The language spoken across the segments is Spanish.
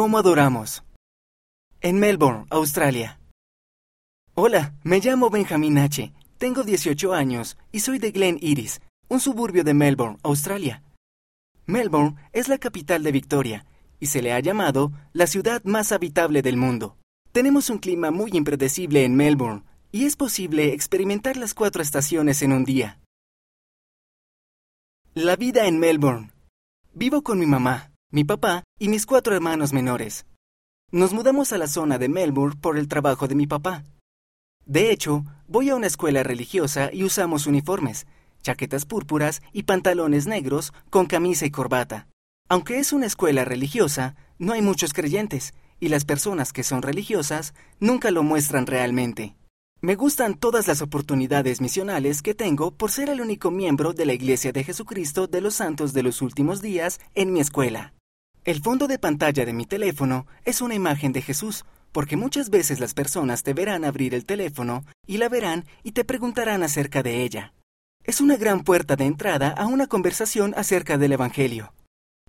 ¿Cómo adoramos? En Melbourne, Australia. Hola, me llamo Benjamin H. Tengo 18 años y soy de Glen Iris, un suburbio de Melbourne, Australia. Melbourne es la capital de Victoria y se le ha llamado la ciudad más habitable del mundo. Tenemos un clima muy impredecible en Melbourne y es posible experimentar las cuatro estaciones en un día. La vida en Melbourne. Vivo con mi mamá, mi papá y mis cuatro hermanos menores. Nos mudamos a la zona de Melbourne por el trabajo de mi papá. De hecho, voy a una escuela religiosa y usamos uniformes, chaquetas púrpuras y pantalones negros con camisa y corbata. Aunque es una escuela religiosa, no hay muchos creyentes, y las personas que son religiosas nunca lo muestran realmente. Me gustan todas las oportunidades misionales que tengo por ser el único miembro de la Iglesia de Jesucristo de los Santos de los Últimos Días en mi escuela. El fondo de pantalla de mi teléfono es una imagen de Jesús, porque muchas veces las personas te verán abrir el teléfono y la verán y te preguntarán acerca de ella. Es una gran puerta de entrada a una conversación acerca del Evangelio.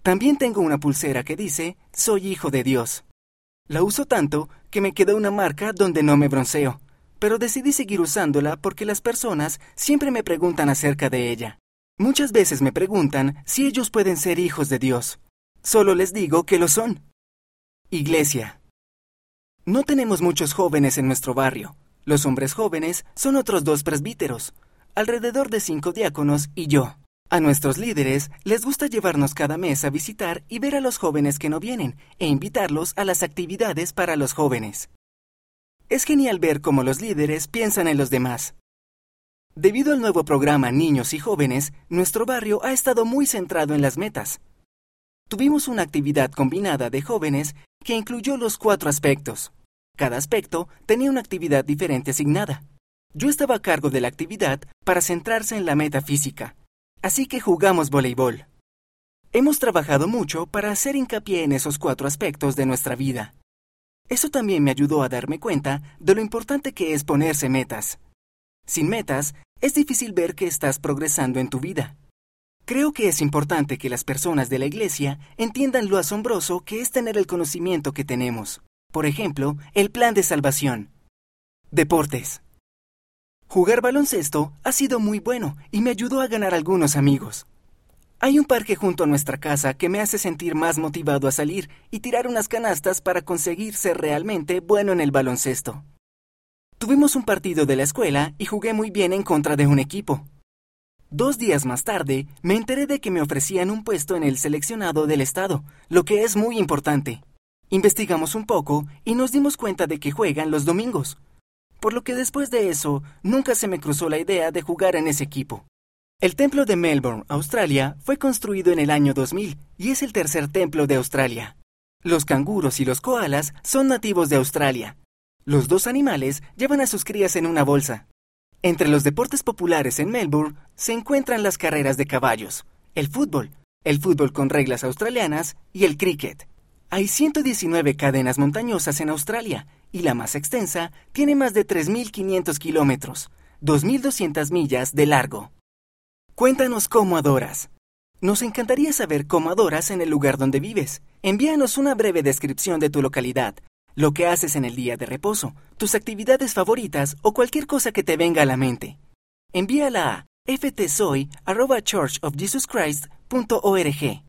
También tengo una pulsera que dice, Soy hijo de Dios. La uso tanto que me quedó una marca donde no me bronceo pero decidí seguir usándola porque las personas siempre me preguntan acerca de ella. Muchas veces me preguntan si ellos pueden ser hijos de Dios. Solo les digo que lo son. Iglesia. No tenemos muchos jóvenes en nuestro barrio. Los hombres jóvenes son otros dos presbíteros, alrededor de cinco diáconos y yo. A nuestros líderes les gusta llevarnos cada mes a visitar y ver a los jóvenes que no vienen e invitarlos a las actividades para los jóvenes. Es genial ver cómo los líderes piensan en los demás. Debido al nuevo programa Niños y Jóvenes, nuestro barrio ha estado muy centrado en las metas. Tuvimos una actividad combinada de jóvenes que incluyó los cuatro aspectos. Cada aspecto tenía una actividad diferente asignada. Yo estaba a cargo de la actividad para centrarse en la meta física, así que jugamos voleibol. Hemos trabajado mucho para hacer hincapié en esos cuatro aspectos de nuestra vida. Eso también me ayudó a darme cuenta de lo importante que es ponerse metas. Sin metas, es difícil ver que estás progresando en tu vida. Creo que es importante que las personas de la Iglesia entiendan lo asombroso que es tener el conocimiento que tenemos. Por ejemplo, el plan de salvación. Deportes. Jugar baloncesto ha sido muy bueno y me ayudó a ganar algunos amigos. Hay un parque junto a nuestra casa que me hace sentir más motivado a salir y tirar unas canastas para conseguir ser realmente bueno en el baloncesto. Tuvimos un partido de la escuela y jugué muy bien en contra de un equipo. Dos días más tarde, me enteré de que me ofrecían un puesto en el seleccionado del Estado, lo que es muy importante. Investigamos un poco y nos dimos cuenta de que juegan los domingos, por lo que después de eso nunca se me cruzó la idea de jugar en ese equipo. El templo de Melbourne, Australia, fue construido en el año 2000 y es el tercer templo de Australia. Los canguros y los koalas son nativos de Australia. Los dos animales llevan a sus crías en una bolsa. Entre los deportes populares en Melbourne se encuentran las carreras de caballos, el fútbol, el fútbol con reglas australianas y el cricket. Hay 119 cadenas montañosas en Australia y la más extensa tiene más de 3.500 kilómetros, 2.200 millas de largo. Cuéntanos cómo adoras. Nos encantaría saber cómo adoras en el lugar donde vives. Envíanos una breve descripción de tu localidad, lo que haces en el día de reposo, tus actividades favoritas o cualquier cosa que te venga a la mente. Envíala a ftsoy.churchofjesuschrist.org.